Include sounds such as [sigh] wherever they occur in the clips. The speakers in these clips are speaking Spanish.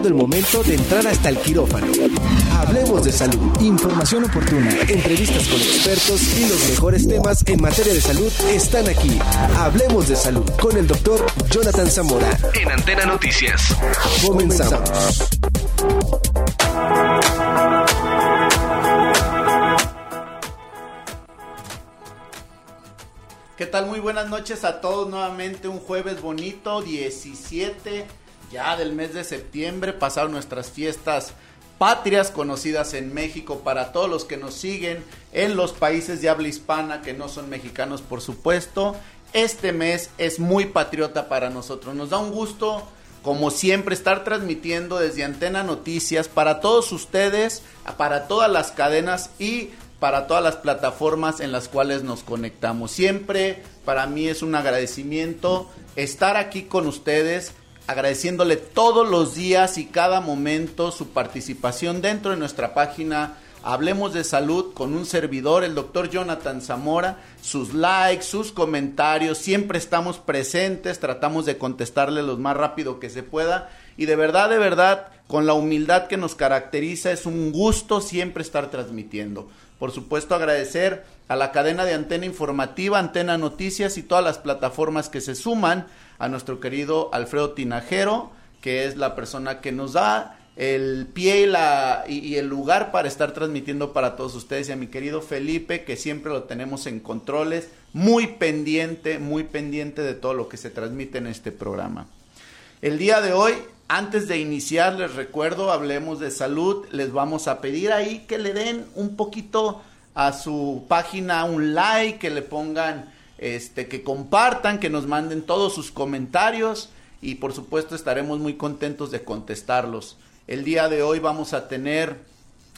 Llegado el momento de entrar hasta el quirófano. Hablemos de salud. Información oportuna, entrevistas con expertos y los mejores temas en materia de salud están aquí. Hablemos de salud con el doctor Jonathan Zamora. En Antena Noticias. Comenzamos. ¿Qué tal? Muy buenas noches a todos nuevamente. Un jueves bonito, 17 ya del mes de septiembre. Pasaron nuestras fiestas patrias conocidas en México para todos los que nos siguen en los países de habla hispana que no son mexicanos, por supuesto. Este mes es muy patriota para nosotros. Nos da un gusto, como siempre, estar transmitiendo desde Antena Noticias para todos ustedes, para todas las cadenas y para todas las plataformas en las cuales nos conectamos. Siempre para mí es un agradecimiento estar aquí con ustedes, agradeciéndole todos los días y cada momento su participación dentro de nuestra página Hablemos de Salud con un servidor, el doctor Jonathan Zamora, sus likes, sus comentarios, siempre estamos presentes, tratamos de contestarle lo más rápido que se pueda. Y de verdad, de verdad, con la humildad que nos caracteriza, es un gusto siempre estar transmitiendo. Por supuesto, agradecer a la cadena de antena informativa, Antena Noticias y todas las plataformas que se suman, a nuestro querido Alfredo Tinajero, que es la persona que nos da el pie y, la, y, el lugar para estar transmitiendo para todos ustedes y a mi querido Felipe que siempre lo tenemos en controles, muy pendiente, muy pendiente de todo lo que se transmite en este programa. El día de hoy, antes de iniciar, les recuerdo, hablemos de salud, les vamos a pedir ahí que le den un poquito a su página un like, que le pongan, este, que compartan, que nos manden todos sus comentarios y por supuesto estaremos muy contentos de contestarlos. El día de hoy vamos a tener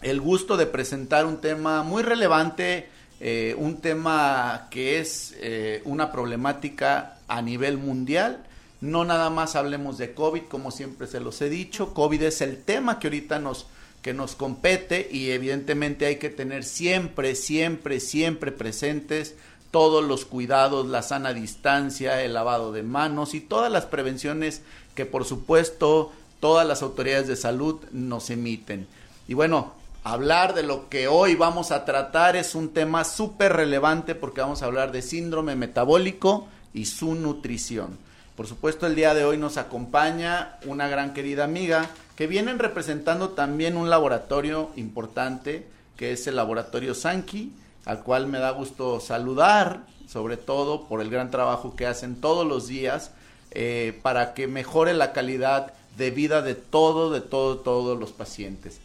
el gusto de presentar un tema muy relevante, eh, un tema que es eh, una problemática a nivel mundial. No nada más hablemos de COVID, como siempre se los he dicho. COVID es el tema que ahorita nos, que nos compete y evidentemente hay que tener siempre, siempre, siempre presentes todos los cuidados, la sana distancia, el lavado de manos y todas las prevenciones que por supuesto todas las autoridades de salud nos emiten. Y bueno, hablar de lo que hoy vamos a tratar es un tema súper relevante porque vamos a hablar de síndrome metabólico y su nutrición. Por supuesto, el día de hoy nos acompaña una gran querida amiga que vienen representando también un laboratorio importante que es el laboratorio Sanki, al cual me da gusto saludar, sobre todo por el gran trabajo que hacen todos los días eh, para que mejore la calidad de vida de todo, de todo, todos los pacientes.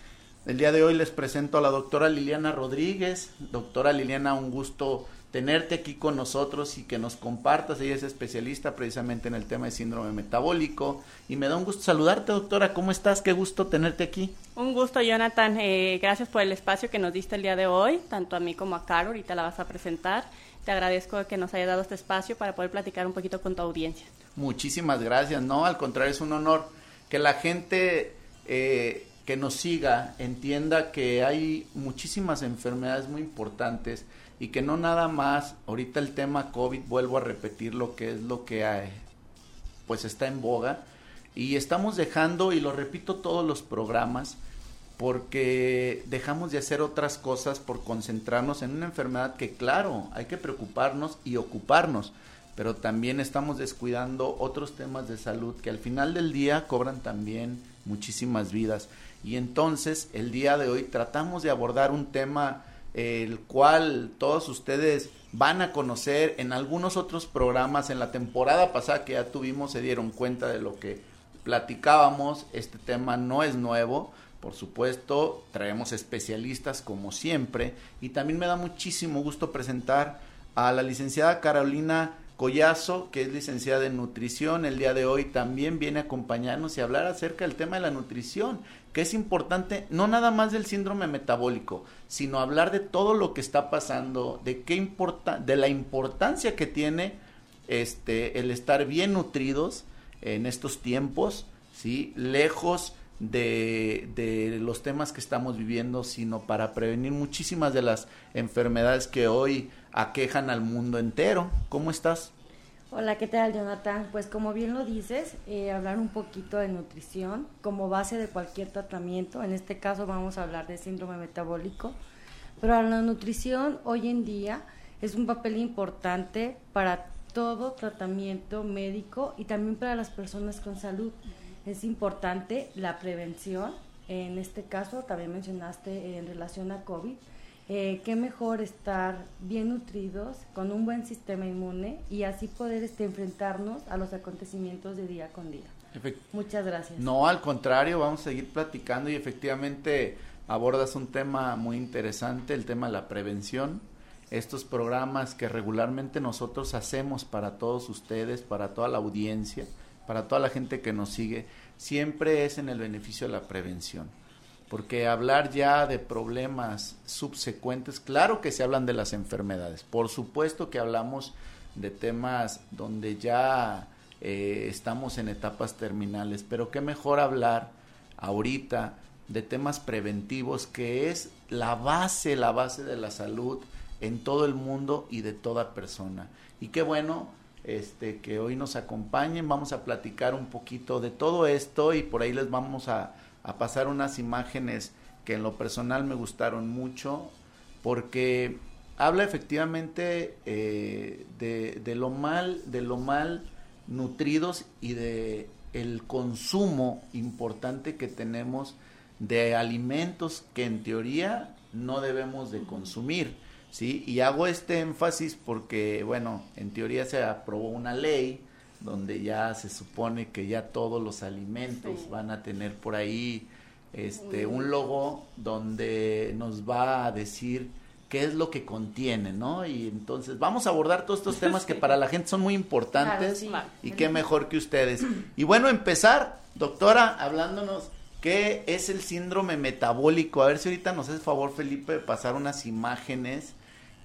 El día de hoy les presento a la doctora Liliana Rodríguez. Doctora Liliana, un gusto tenerte aquí con nosotros y que nos compartas. Ella es especialista precisamente en el tema de síndrome metabólico. Y me da un gusto saludarte, doctora. ¿Cómo estás? Qué gusto tenerte aquí. Un gusto, Jonathan. Eh, gracias por el espacio que nos diste el día de hoy, tanto a mí como a Caro. Ahorita la vas a presentar. Te agradezco que nos haya dado este espacio para poder platicar un poquito con tu audiencia. Muchísimas gracias. No, al contrario, es un honor que la gente eh, que nos siga entienda que hay muchísimas enfermedades muy importantes y que no nada más, ahorita el tema COVID, vuelvo a repetir lo que es lo que hay, pues está en boga y estamos dejando, y lo repito todos los programas, porque dejamos de hacer otras cosas por concentrarnos en una enfermedad que claro, hay que preocuparnos y ocuparnos, pero también estamos descuidando otros temas de salud que al final del día cobran también muchísimas vidas. Y entonces el día de hoy tratamos de abordar un tema el cual todos ustedes van a conocer en algunos otros programas. En la temporada pasada que ya tuvimos se dieron cuenta de lo que platicábamos. Este tema no es nuevo. Por supuesto, traemos especialistas como siempre. Y también me da muchísimo gusto presentar a la licenciada Carolina Collazo, que es licenciada en nutrición, el día de hoy también viene a acompañarnos y hablar acerca del tema de la nutrición, que es importante no nada más del síndrome metabólico, sino hablar de todo lo que está pasando, de qué importa, de la importancia que tiene este el estar bien nutridos en estos tiempos, sí, lejos de, de, los temas que estamos viviendo, sino para prevenir muchísimas de las enfermedades que hoy aquejan al mundo entero. ¿Cómo estás? Hola, ¿qué tal, Jonathan? Pues como bien lo dices, eh, hablar un poquito de nutrición como base de cualquier tratamiento. En este caso vamos a hablar de síndrome metabólico. Pero la nutrición hoy en día es un papel importante para todo tratamiento médico y también para las personas con salud. Es importante la prevención. En este caso, también mencionaste en relación a COVID, eh, qué mejor estar bien nutridos, con un buen sistema inmune y así poder este, enfrentarnos a los acontecimientos de día con día. Muchas gracias. No, al contrario, vamos a seguir platicando y efectivamente abordas un tema muy interesante, el tema de la prevención. Estos programas que regularmente nosotros hacemos para todos ustedes, para toda la audiencia, para toda la gente que nos sigue, siempre es en el beneficio de la prevención porque hablar ya de problemas subsecuentes, claro que se hablan de las enfermedades, por supuesto que hablamos de temas donde ya eh, estamos en etapas terminales, pero qué mejor hablar ahorita de temas preventivos que es la base, la base de la salud en todo el mundo y de toda persona. Y qué bueno este, que hoy nos acompañen, vamos a platicar un poquito de todo esto y por ahí les vamos a a pasar unas imágenes que en lo personal me gustaron mucho porque habla efectivamente eh, de, lo mal de lo mal nutridos y de el consumo importante que tenemos de alimentos que en teoría no debemos de consumir sí y hago este énfasis porque bueno en teoría se aprobó una ley donde ya se supone que ya todos los alimentos van a tener por ahí este un logo donde nos va a decir qué es lo que contiene, ¿no? Y entonces vamos a abordar todos estos temas que [laughs] para la gente son muy importantes y qué mejor que ustedes. Y bueno, empezar, doctora, hablándonos qué es el síndrome metabólico. A ver si ahorita nos hace favor, Felipe, de pasar unas imágenes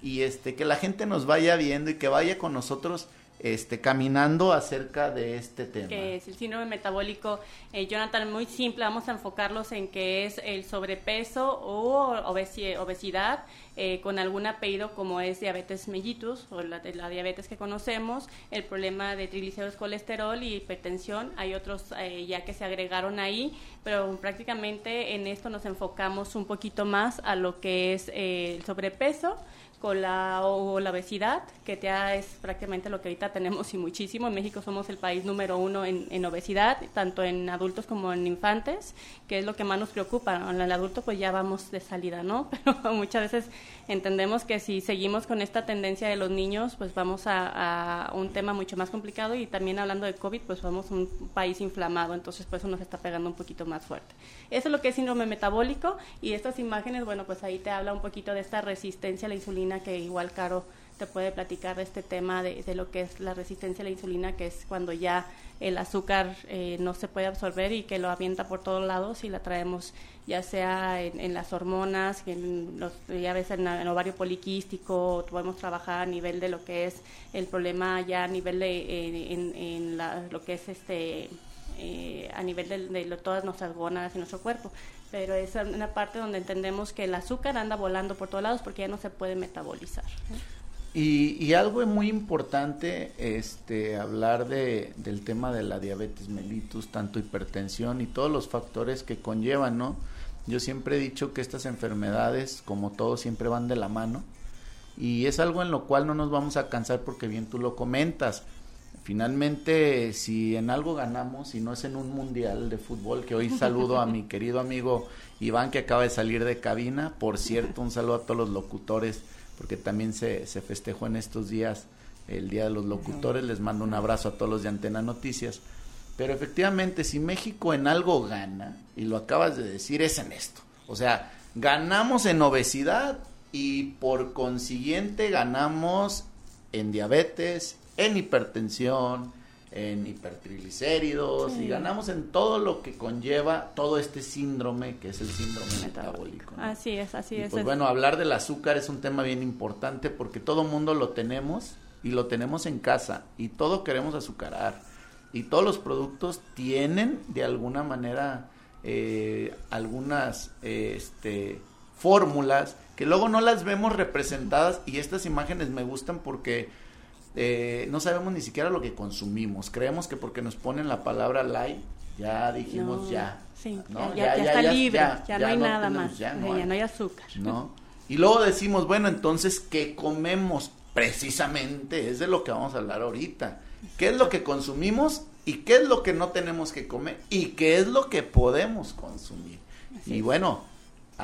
y este que la gente nos vaya viendo y que vaya con nosotros este, caminando acerca de este tema. Que es el síndrome metabólico, eh, Jonathan, muy simple, vamos a enfocarlos en que es el sobrepeso o obesidad eh, con algún apellido como es diabetes mellitus o la, la, diabetes que conocemos, el problema de triglicéridos, colesterol y hipertensión. Hay otros eh, ya que se agregaron ahí, pero prácticamente en esto nos enfocamos un poquito más a lo que es el sobrepeso con la, o la obesidad, que ya es prácticamente lo que ahorita tenemos y muchísimo. En México somos el país número uno en, en obesidad, tanto en adultos como en infantes, que es lo que más nos preocupa. En el adulto pues ya vamos de salida, ¿no? [laughs] Pero muchas veces entendemos que si seguimos con esta tendencia de los niños, pues vamos a, a un tema mucho más complicado y también hablando de COVID, pues vamos a un país inflamado, entonces pues eso nos está pegando un poquito más fuerte. Eso es lo que es síndrome metabólico y estas imágenes, bueno, pues ahí te habla un poquito de esta resistencia a la insulina que igual Caro te puede platicar de este tema de, lo que es la resistencia a la insulina, que es cuando ya el azúcar eh, no se puede absorber y que lo avienta por todos lados y la traemos ya sea en, las hormonas, en los, ya ves en, ovario poliquístico, podemos trabajar a nivel de lo que es el problema ya a nivel de eh, en, lo que es este eh, a nivel de, todas nuestras gónadas y nuestro cuerpo. Pero es una parte donde entendemos que el azúcar anda volando por todos lados porque ya no se puede metabolizar. Y, y, algo muy importante, este, hablar de, del tema de la diabetes mellitus, tanto hipertensión y todos los factores que conllevan, ¿no? Yo siempre he dicho que estas enfermedades, como todo, siempre van de la mano. Y es algo en lo cual no nos vamos a cansar porque bien tú lo comentas. Finalmente, si en algo ganamos, y no es en un mundial de fútbol, que hoy saludo a mi [laughs] querido amigo Iván que acaba de salir de cabina, por cierto, un saludo a todos los locutores, porque también se, se festejó en estos días el Día de los Locutores, les mando un abrazo a todos los de Antena Noticias. Pero efectivamente, si México en algo gana, y lo acabas de decir, es en esto. O sea, ganamos en obesidad y por consiguiente ganamos en diabetes, en hipertensión, en hipertriglicéridos y ganamos en todo lo que conlleva todo este síndrome que es el síndrome metabólico. Así es, así es. Pues bueno, hablar del azúcar es un tema bien importante porque todo mundo lo tenemos y lo tenemos en casa y todo queremos azucarar y todos los productos tienen de alguna manera eh, algunas este, fórmulas que luego no las vemos representadas y estas imágenes me gustan porque eh, no sabemos ni siquiera lo que consumimos. Creemos que porque nos ponen la palabra light, ya dijimos ya. Sí, ya, está libre, ya, no hay nada más, ya no, hay, azúcar. ¿no? Y luego decimos, bueno, entonces, ¿qué comemos? Precisamente es de lo que vamos a hablar ahorita. ¿Qué es lo que consumimos y qué es lo que no tenemos que comer y qué es lo que podemos consumir? y bueno,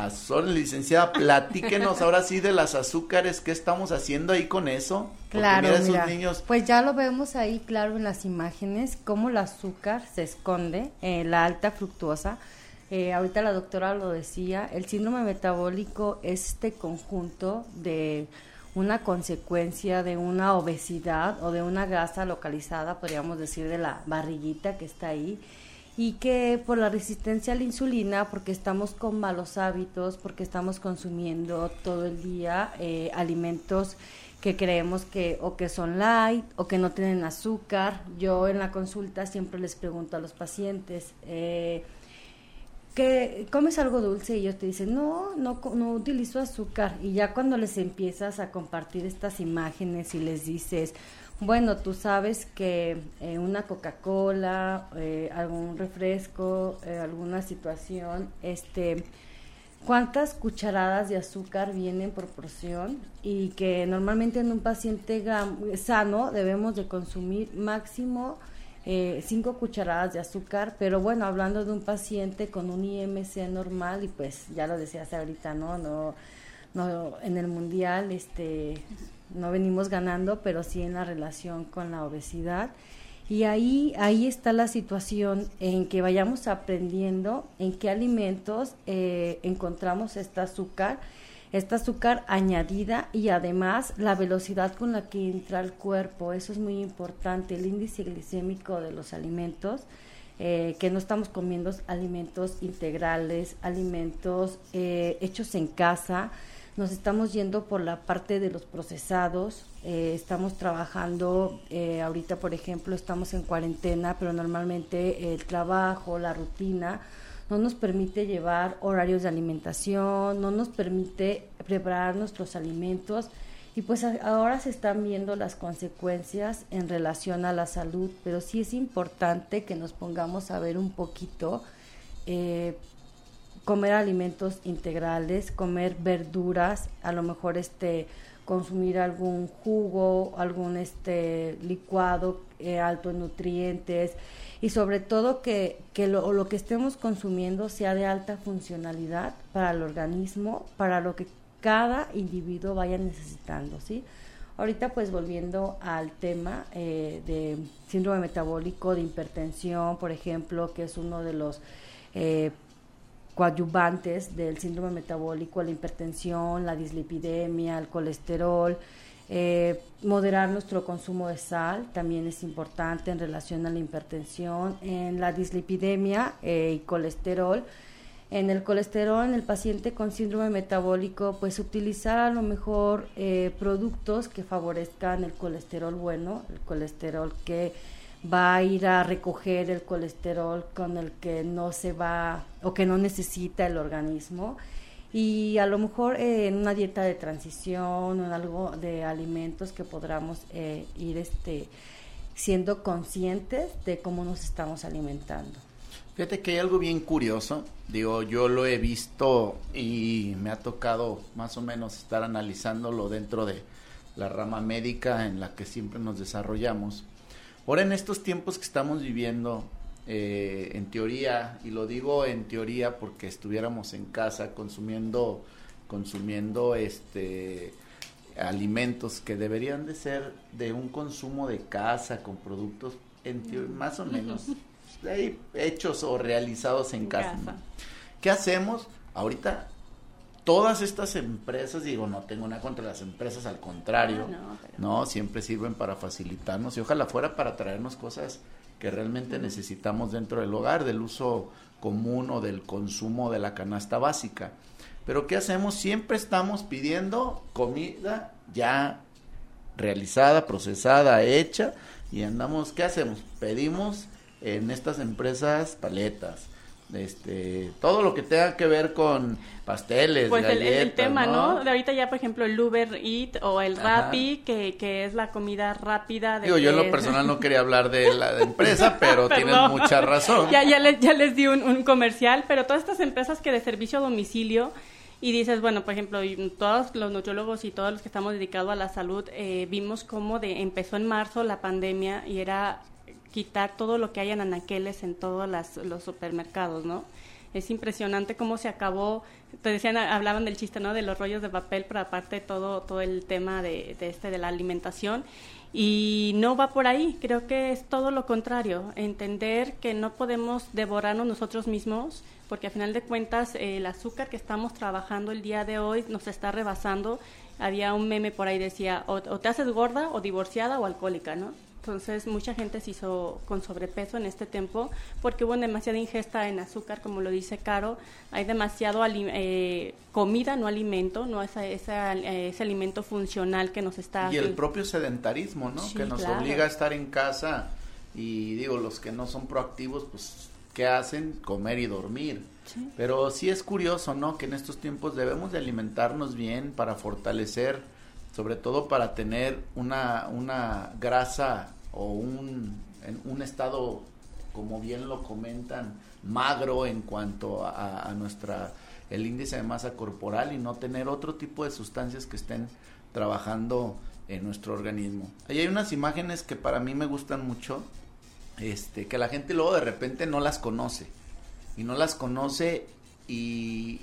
a Sol, licenciada, platíquenos [laughs] ahora sí de las azúcares, ¿qué estamos haciendo ahí con eso? claro, mira, niños... pues ya lo vemos ahí claro en las imágenes, cómo el azúcar se esconde, en la alta fructuosa. Eh, ahorita la doctora lo decía, el síndrome metabólico es este conjunto de una consecuencia de una obesidad o de una grasa localizada, podríamos decir, de la barriguita que está ahí y que por la resistencia a la insulina, porque estamos con malos hábitos, porque estamos consumiendo todo el día eh, alimentos que creemos que o que son light o que no tienen azúcar. Yo en la consulta siempre les pregunto a los pacientes, eh, que comes algo dulce y ellos te dicen, no, no, no utilizo azúcar. Y ya cuando les empiezas a compartir estas imágenes y les dices, bueno, tú sabes que eh, una Coca-Cola, eh, algún refresco, eh, alguna situación, este, cuántas cucharadas de azúcar vienen por porción y que normalmente en un paciente sano debemos de consumir máximo cinco cucharadas de azúcar, pero bueno, hablando de un paciente con un IMC normal y pues ya lo decías ahorita, ¿no? No, no en el mundial, este no venimos ganando, pero sí en la relación con la obesidad. Y ahí, ahí está la situación en que vayamos aprendiendo en qué alimentos eh, encontramos este azúcar, esta azúcar añadida y además la velocidad con la que entra al cuerpo. Eso es muy importante, el índice glicémico de los alimentos. Eh, que no estamos comiendo alimentos integrales, alimentos eh, hechos en casa, nos estamos yendo por la parte de los procesados, eh, estamos trabajando, eh, ahorita por ejemplo estamos en cuarentena, pero normalmente el trabajo, la rutina, no nos permite llevar horarios de alimentación, no nos permite preparar nuestros alimentos. Y pues ahora se están viendo las consecuencias en relación a la salud, pero sí es importante que nos pongamos a ver un poquito eh, comer alimentos integrales, comer verduras, a lo mejor este consumir algún jugo, algún este licuado eh, alto en nutrientes y sobre todo que, que lo, lo, que estemos consumiendo sea de alta funcionalidad para el organismo, para lo que cada individuo vaya necesitando, ¿sí? Ahorita pues volviendo al tema eh, de síndrome metabólico, de hipertensión, por ejemplo, que es uno de los eh, coadyuvantes del síndrome metabólico, la hipertensión, la dislipidemia, el colesterol. Eh, moderar nuestro consumo de sal también es importante en relación a la hipertensión, en la dislipidemia eh, y colesterol. En el colesterol, en el paciente con síndrome metabólico, pues utilizar a lo mejor eh, productos que favorezcan el colesterol bueno, el colesterol que va a ir a recoger el colesterol con el que no se va o que no necesita el organismo y a lo mejor eh, en una dieta de transición o en algo de alimentos que podamos eh, ir este siendo conscientes de cómo nos estamos alimentando. Fíjate que hay algo bien curioso, digo, yo lo he visto y me ha tocado más o menos estar analizándolo dentro de la rama médica en la que siempre nos desarrollamos. Ahora en estos tiempos que estamos viviendo, eh, en teoría, y lo digo en teoría porque estuviéramos en casa consumiendo, consumiendo este alimentos que deberían de ser de un consumo de casa con productos en más o [laughs] menos hechos o realizados en, casa. ¿Qué hacemos? Ahorita todas estas empresas, digo, no tengo nada contra las empresas, al contrario, ah, no, siempre sirven para facilitarnos y ojalá fuera para traernos cosas que realmente necesitamos dentro del hogar, del uso común o del consumo de la canasta básica. Pero ¿qué hacemos? Siempre estamos pidiendo comida ya realizada, procesada, hecha y andamos, ¿qué hacemos? Pedimos en estas empresas paletas, este, todo lo que tenga que ver con pasteles, pues galletas, el, el, tema, ¿no? ¿no? ahorita ya, por ejemplo, el Uber Eat o el Rappi, que, que es la comida rápida. De Digo, yo en lo personal no [laughs] quería hablar de la empresa, pero [laughs] tienes mucha razón. Ya, ya, les, ya les di un, un comercial, pero todas estas empresas que de servicio a domicilio y dices, bueno, por ejemplo, todos los nutriólogos y todos los que estamos dedicados a la salud, eh, vimos cómo de, empezó en marzo la pandemia y era quitar todo lo que hay en anaqueles en todos las, los supermercados, ¿no? Es impresionante cómo se acabó, te decían, hablaban del chiste, ¿no? De los rollos de papel, pero aparte todo, todo el tema de, este, de la alimentación. Y no va por ahí, creo que es todo lo contrario, entender que no podemos devorarnos nosotros mismos, porque a final de cuentas eh, el azúcar que estamos trabajando el día de hoy nos está rebasando. Había un meme por ahí decía, o te haces gorda o divorciada o alcohólica, ¿no? Entonces, mucha gente se hizo con sobrepeso en este tiempo porque hubo demasiada ingesta en azúcar, como lo dice Caro. Hay demasiado eh, comida, no alimento, no esa, esa, ese alimento funcional que nos está... Y el propio sedentarismo, ¿no? Sí, que nos claro. obliga a estar en casa y digo, los que no son proactivos, pues, ¿qué hacen? Comer y dormir. Sí. Pero sí es curioso, ¿no? Que en estos tiempos debemos de alimentarnos bien para fortalecer sobre todo para tener una, una grasa o un, en un estado, como bien lo comentan, magro en cuanto a, a, nuestra el índice de masa corporal y no tener otro tipo de sustancias que estén trabajando en nuestro organismo. Ahí hay unas imágenes que para mí me gustan mucho, este, que la gente luego de repente no las conoce y no las conoce y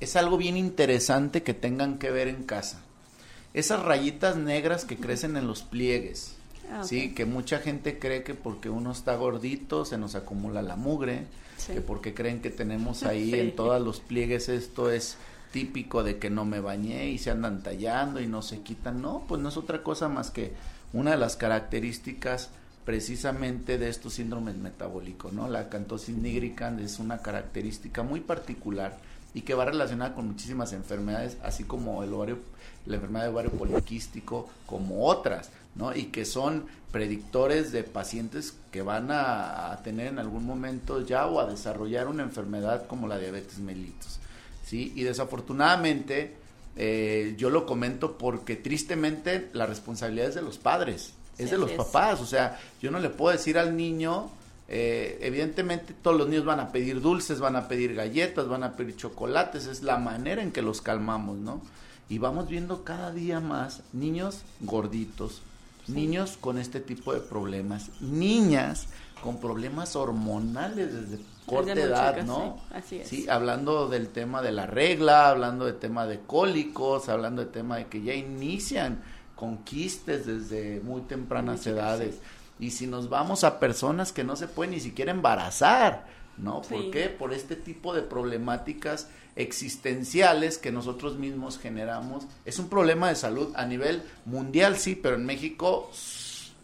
es algo bien interesante que tengan que ver en casa esas rayitas negras que crecen en los pliegues. Ah, okay. Sí, que mucha gente cree que porque uno está gordito se nos acumula la mugre, sí. que porque creen que tenemos [laughs] ahí sí. en todos los pliegues esto es típico de que no me bañé y se andan tallando y no se quitan. No, pues no es otra cosa más que una de las características precisamente de estos síndromes metabólicos, ¿no? La acantosis nigricans es una característica muy particular y que va relacionada con muchísimas enfermedades, así como el ovario, la enfermedad de ovario poliquístico, como otras, ¿no? Y que son predictores de pacientes que van a, a, tener en algún momento ya o a desarrollar una enfermedad como la diabetes mellitus, ¿sí? Y desafortunadamente, eh, yo lo comento porque tristemente la responsabilidad es de los padres, es sí, de los es. papás, o sea, yo no le puedo decir al niño, eh, evidentemente todos los niños van a pedir dulces, van a pedir galletas, van a pedir chocolates, es la manera en que los calmamos, ¿no? Y vamos viendo cada día más niños gorditos, sí. niños con este tipo de problemas, niñas con problemas hormonales desde corta desde edad, chica, ¿no? Sí, así es. Sí, hablando del tema de la regla, hablando del tema de cólicos, hablando del tema de que ya inician con quistes desde muy tempranas muy edades. Sí y si nos vamos a personas que no se pueden ni siquiera embarazar, ¿no? ¿Por sí. qué? Por este tipo de problemáticas existenciales que nosotros mismos generamos. Es un problema de salud a nivel mundial, sí, pero en México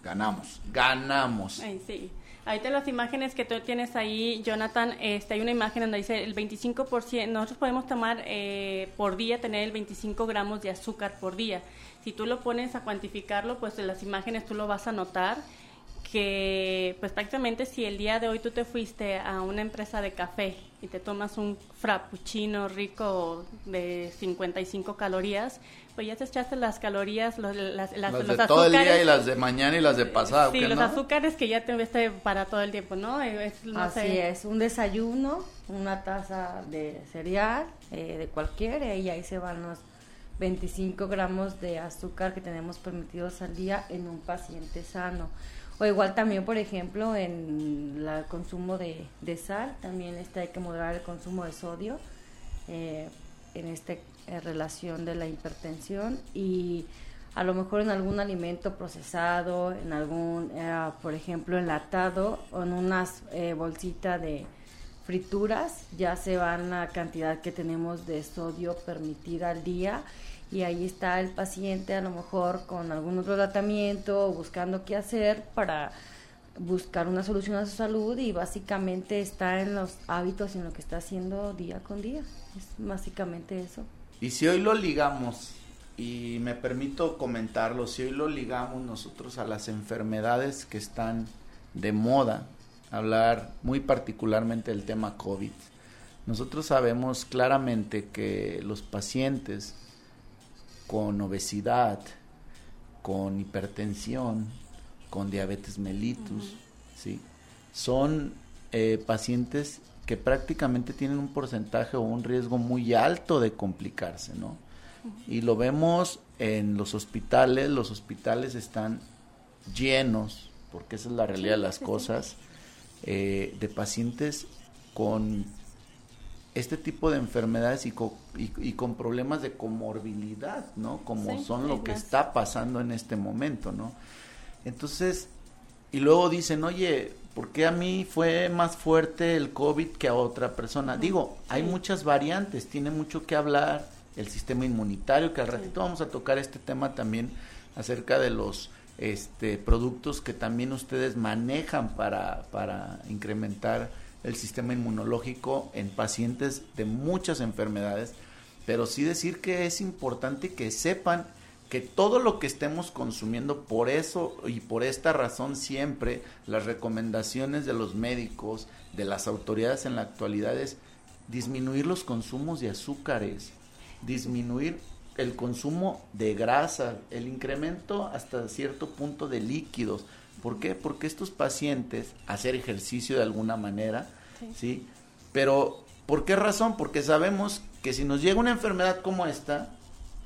ganamos, ganamos. Ay, sí. Las imágenes que tú tienes ahí, Jonathan, este, hay una imagen donde dice el 25%, nosotros podemos tomar eh, por día, tener el 25 gramos de azúcar por día. Si tú lo pones a cuantificarlo, pues en las imágenes tú lo vas a notar que pues prácticamente si el día de hoy tú te fuiste a una empresa de café y te tomas un frappuccino rico de 55 calorías, pues ya te echaste las calorías, los, las, las, las los de azúcares. todo el día y las de mañana y las de pasado. Sí, ¿qué, los no? azúcares que ya te viste para todo el tiempo, ¿no? Es, no Así sé. es, un desayuno, una taza de cereal, eh, de cualquiera, y ahí se van los 25 gramos de azúcar que tenemos permitidos al día en un paciente sano. O igual también, por ejemplo, en el consumo de, sal, también este hay que moderar el consumo de sodio eh, en esta relación de la hipertensión y a lo mejor en algún alimento procesado, en algún, eh, por ejemplo, enlatado o en unas eh, bolsitas de frituras, ya se van la cantidad que tenemos de sodio permitida al día y ahí está el paciente a lo mejor con algún otro tratamiento buscando qué hacer para buscar una solución a su salud y básicamente está en los hábitos y en lo que está haciendo día con día. Es básicamente eso. Y si hoy lo ligamos, y me permito comentarlo, si hoy lo ligamos nosotros a las enfermedades que están de moda, hablar muy particularmente del tema COVID. Nosotros sabemos claramente que los pacientes con obesidad, con hipertensión, con diabetes mellitus, ¿sí? son eh, pacientes que prácticamente tienen un porcentaje o un riesgo muy alto de complicarse, ¿no? Y lo vemos en los hospitales, los hospitales están llenos, porque esa es la realidad de las cosas, eh, de pacientes con este tipo de enfermedades y, y, con problemas de comorbilidad, ¿no? Como son lo que está pasando en este momento, ¿no? Entonces, y luego dicen, oye, ¿por qué a mí fue más fuerte el COVID que a otra persona? Digo, hay muchas variantes, tiene mucho que hablar el sistema inmunitario, que al ratito vamos a tocar este tema también acerca de los este, productos que también ustedes manejan para, para incrementar el sistema inmunológico en pacientes de muchas enfermedades, pero sí decir que es importante que sepan que todo lo que estemos consumiendo, por eso y por esta razón siempre las recomendaciones de los médicos, de las autoridades en la actualidad es disminuir los consumos de azúcares, disminuir el consumo de grasa, el incremento hasta cierto punto de líquidos. ¿Por qué? Porque estos pacientes, hacer ejercicio de alguna manera, ¿sí? Pero, ¿por qué razón? Porque sabemos que si nos llega una enfermedad como esta,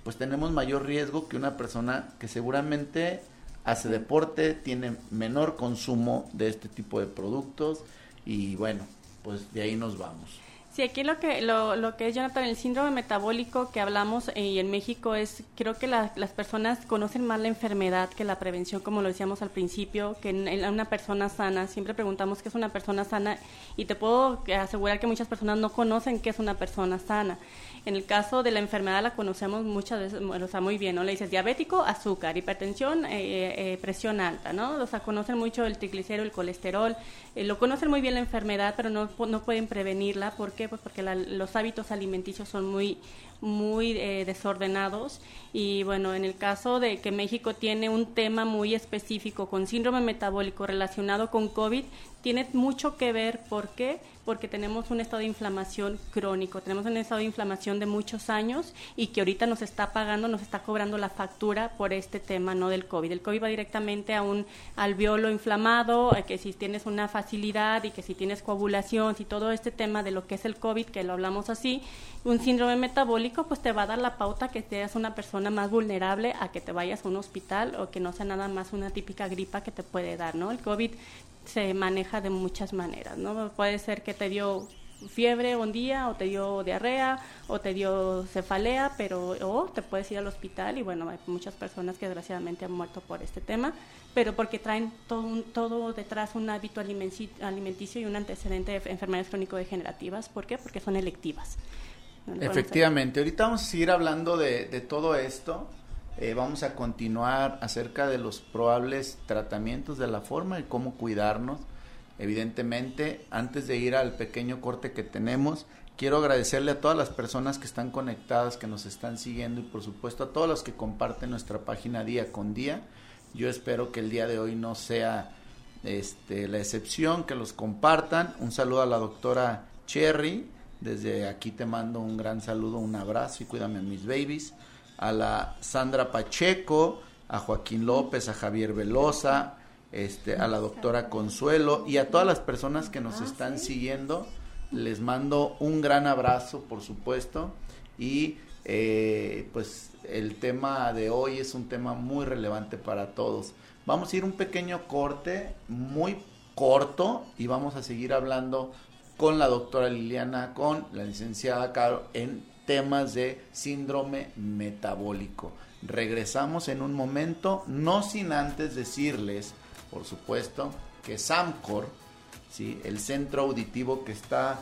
pues tenemos mayor riesgo que una persona que seguramente hace deporte, tiene menor consumo de este tipo de productos y bueno, pues de ahí nos vamos. Sí, aquí lo que, lo, lo que es, Jonathan, el síndrome metabólico que hablamos eh, y en México es, creo que las personas conocen más la enfermedad que la prevención, como lo decíamos al principio, que en, una persona sana, siempre preguntamos qué es una persona sana y te puedo asegurar que muchas personas no conocen qué es una persona sana. En el caso de la enfermedad la conocemos muchas veces, o sea, muy bien, ¿no? Le dices diabético, azúcar, hipertensión, eh, eh, presión alta, ¿no? O sea, conocen mucho el triglicérido, el colesterol, eh, lo conocen muy bien la enfermedad, pero no, no pueden prevenirla. ¿Por qué? Pues porque los hábitos alimenticios son muy, muy desordenados. Y bueno, en el caso de que México tiene un tema muy específico con síndrome metabólico relacionado con COVID, tiene mucho que ver, ¿por qué? Porque tenemos un estado de inflamación crónico, tenemos un estado de inflamación de muchos años y que ahorita nos está pagando, nos está cobrando la factura por este tema, ¿no? Del COVID. El COVID va directamente a un alveolo inflamado, que si tienes una facilidad y que si tienes coagulación, si todo este tema de lo que es el COVID, que lo hablamos así, un síndrome metabólico, pues te va a dar la pauta que seas una persona más vulnerable a que te vayas a un hospital o que no sea nada más una típica gripa que te puede dar, ¿no? El COVID se maneja de muchas maneras, ¿no? Puede ser que te dio fiebre un día o te dio diarrea o te dio cefalea, pero o te puedes ir al hospital y bueno, hay muchas personas que desgraciadamente han muerto por este tema, pero porque traen todo, todo detrás un hábito alimenticio y un antecedente de enfermedades crónico-degenerativas. ¿Por qué? Porque son electivas. Efectivamente, ahorita vamos a seguir hablando de, de todo esto. Eh, vamos a continuar acerca de los probables tratamientos de la forma y cómo cuidarnos. Evidentemente, antes de ir al pequeño corte que tenemos, quiero agradecerle a todas las personas que están conectadas, que nos están siguiendo y por supuesto a todos los que comparten nuestra página día con día. Yo espero que el día de hoy no sea este, la excepción, que los compartan. Un saludo a la doctora Cherry. Desde aquí te mando un gran saludo, un abrazo y cuídame a mis babies a la Sandra Pacheco, a Joaquín López, a Javier Velosa, este, a la doctora Consuelo y a todas las personas que nos ah, están siguiendo. Les mando un gran abrazo, por supuesto, y eh, pues el tema de hoy es un tema muy relevante para todos. Vamos a ir un pequeño corte, muy corto, y vamos a seguir hablando con la doctora Liliana, con la licenciada Caro en temas de síndrome metabólico. Regresamos en un momento, no sin antes decirles, por supuesto, que SAMCOR, ¿sí? el centro auditivo que está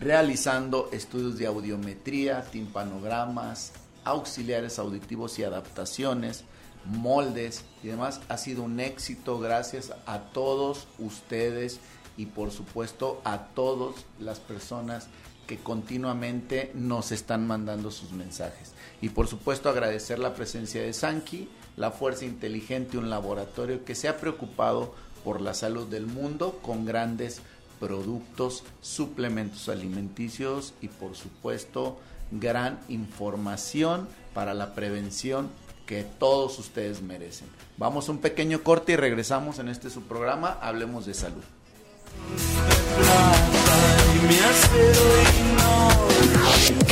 realizando estudios de audiometría, timpanogramas, auxiliares auditivos y adaptaciones, moldes y demás, ha sido un éxito gracias a todos ustedes y por supuesto a todas las personas que continuamente nos están mandando sus mensajes. Y por supuesto agradecer la presencia de Sanki, la Fuerza Inteligente, un laboratorio que se ha preocupado por la salud del mundo con grandes productos, suplementos alimenticios y por supuesto gran información para la prevención que todos ustedes merecen. Vamos a un pequeño corte y regresamos en este su programa Hablemos de Salud.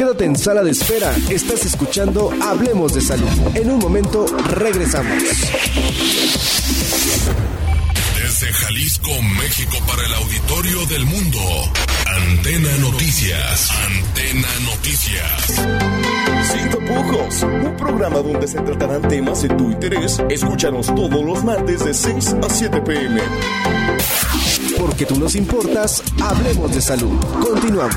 Quédate en sala de espera. Estás escuchando Hablemos de Salud. En un momento regresamos. Desde Jalisco, México, para el auditorio del mundo. Antena Noticias. Antena Noticias. Sin tapujos. Un programa donde se tratarán temas de tu interés. Escúchanos todos los martes de 6 a 7 pm. Porque tú nos importas, hablemos de salud. Continuamos.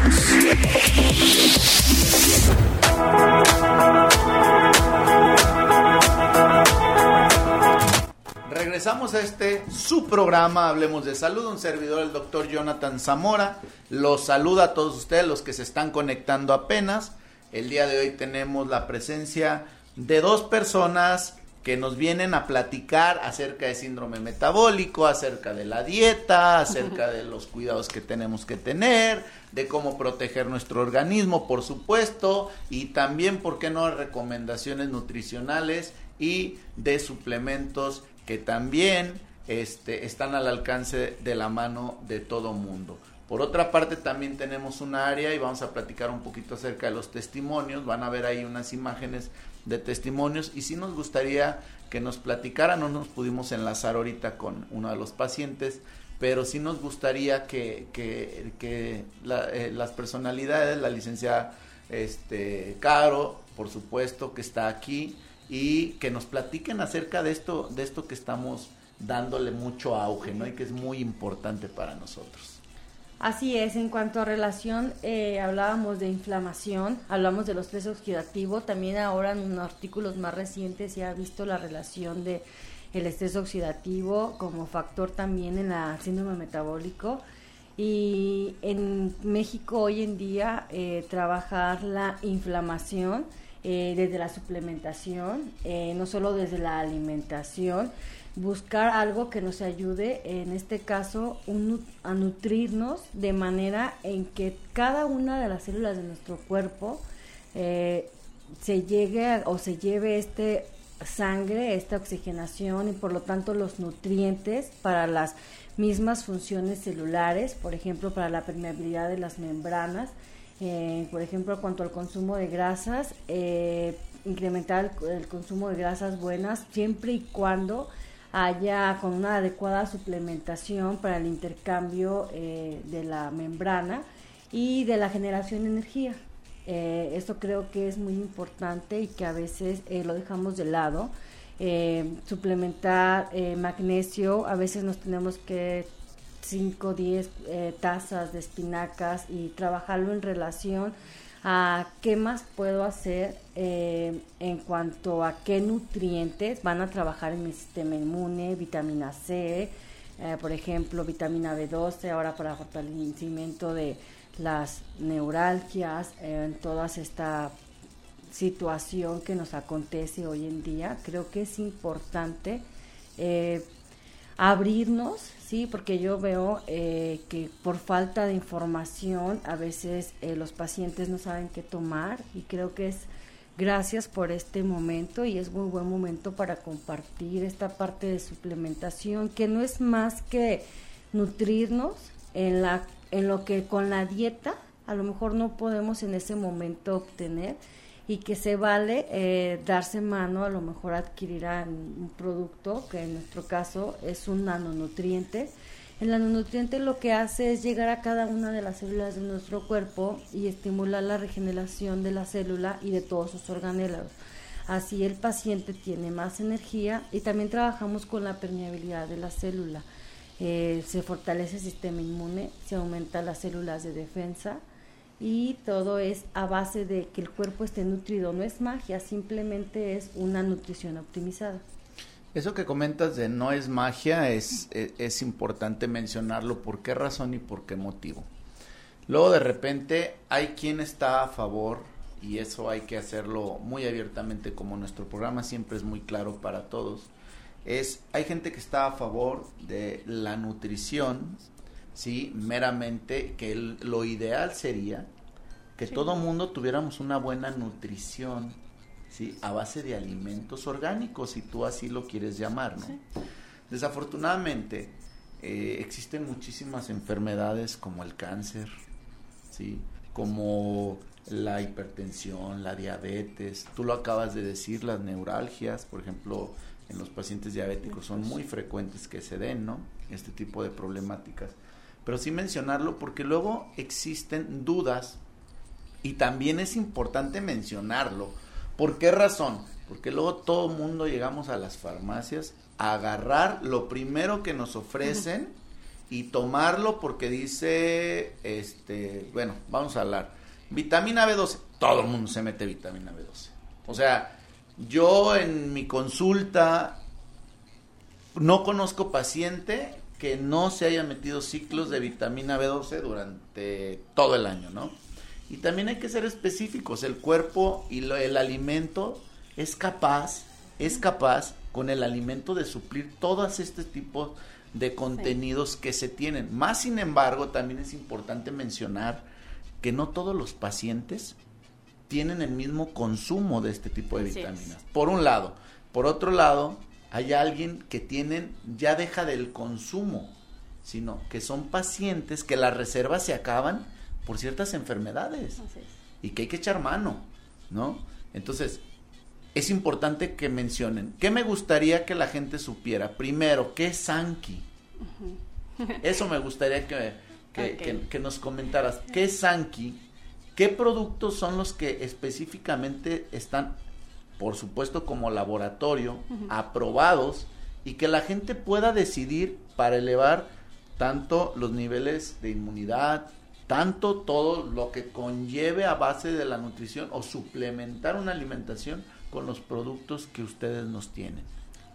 Regresamos a este su programa Hablemos de Salud, un servidor el doctor Jonathan Zamora. Los saluda a todos ustedes, los que se están conectando apenas. El día de hoy tenemos la presencia de dos personas que nos vienen a platicar acerca de síndrome metabólico, acerca de la dieta, acerca de los cuidados que tenemos que tener, de cómo proteger nuestro organismo, por supuesto, y también, ¿por qué no?, recomendaciones nutricionales y de suplementos que también este, están al alcance de la mano de todo mundo. Por otra parte, también tenemos una área y vamos a platicar un poquito acerca de los testimonios. Van a ver ahí unas imágenes de testimonios y si nos gustaría que nos platicara, no nos pudimos enlazar ahorita con uno de los pacientes, pero sí nos gustaría que, que, que eh, las personalidades, la licenciada este, Caro, por supuesto, que está aquí, y que nos platiquen acerca de esto, de esto que estamos dándole mucho auge, ¿no? Y que es muy importante para nosotros. Así es, en cuanto a relación, eh, hablábamos de inflamación, hablamos de los estrés oxidativo, también ahora en artículos más recientes se ha visto la relación de el estrés oxidativo como factor también en la síndrome metabólico y en México hoy en día eh, trabajar la inflamación eh, desde la suplementación, no solo desde la alimentación, buscar algo que nos ayude, en este caso, a nutrirnos de manera en que cada una de las células de nuestro cuerpo eh, se llegue o se lleve este sangre, esta oxigenación y por lo tanto los nutrientes para las mismas funciones celulares, por ejemplo, para la permeabilidad de las membranas, eh, por ejemplo, cuanto al consumo de grasas, eh, incrementar el, consumo de grasas buenas siempre y cuando haya con una adecuada suplementación para el intercambio eh, de la membrana y de la generación de energía. Eh, esto creo que es muy importante y que a veces eh, lo dejamos de lado. suplementar magnesio, a veces nos tenemos que 5 o 10 tazas de espinacas y trabajarlo en relación a qué más puedo hacer eh, en cuanto a qué nutrientes van a trabajar en mi sistema inmune, vitamina C, eh, por ejemplo, vitamina B12, ahora para fortalecimiento de las neuralgias, eh, en toda esta situación que nos acontece hoy en día. Creo que es importante abrirnos, sí, porque yo veo eh, que por falta de información a veces eh, los pacientes no saben qué tomar y creo que es gracias por este momento y es muy buen momento para compartir esta parte de suplementación que no es más que nutrirnos en la en lo que con la dieta a lo mejor no podemos en ese momento obtener y que se vale eh, darse mano, a lo mejor adquirir un producto, que en nuestro caso es un nanonutriente. El nanonutriente lo que hace es llegar a cada una de las células de nuestro cuerpo y estimular la regeneración de la célula y de todos sus organelos. Así el paciente tiene más energía y también trabajamos con la permeabilidad de la célula. Eh, se fortalece el sistema inmune, se aumentan las células de defensa, y todo es a base de que el cuerpo esté nutrido. No es magia, simplemente es una nutrición optimizada. Eso que comentas de no es magia es, es, importante mencionarlo. ¿Por qué razón y por qué motivo? Luego de repente hay quien está a favor y eso hay que hacerlo muy abiertamente como nuestro programa siempre es muy claro para todos. es, hay gente que está a favor de la nutrición, sí, meramente, que lo ideal sería que todo mundo tuviéramos una buena nutrición, sí, a base de alimentos orgánicos, si tú así lo quieres llamar, ¿no? Desafortunadamente, eh, existen muchísimas enfermedades como el cáncer, sí, como la hipertensión, la diabetes, tú lo acabas de decir, las neuralgias, por ejemplo, en los pacientes diabéticos son muy frecuentes que se den, ¿no? Este tipo de problemáticas. Pero sí mencionarlo porque luego existen dudas y también es importante mencionarlo. ¿Por qué razón? Porque luego todo el mundo llegamos a las farmacias a agarrar lo primero que nos ofrecen y tomarlo porque dice, este, bueno, vamos a hablar. Vitamina B12, todo el mundo se mete vitamina B12. O sea, yo en mi consulta no conozco paciente que no se haya metido ciclos de vitamina B12 durante todo el año, ¿no? Y también hay que ser específicos, el cuerpo y el alimento es capaz, es capaz con el alimento de suplir todos este tipo de contenidos que se tienen. Más sin embargo, también es importante mencionar que no todos los pacientes tienen el mismo consumo de este tipo de vitaminas. Por un lado. Por otro lado, hay alguien que tienen, ya deja del consumo, sino que son pacientes que las reservas se acaban por ciertas enfermedades y que hay que echar mano, ¿no? Entonces, es importante que mencionen. ¿Qué me gustaría que la gente supiera? Primero, ¿qué es Sanki? [laughs] Eso me gustaría que, que, nos comentaras. ¿Qué es Sanki? ¿Qué productos son los que específicamente están, por supuesto, como laboratorio, aprobados y que la gente pueda decidir para elevar tanto los niveles de inmunidad, tanto todo lo que conlleve a base de la nutrición o suplementar una alimentación con los productos que ustedes nos tienen?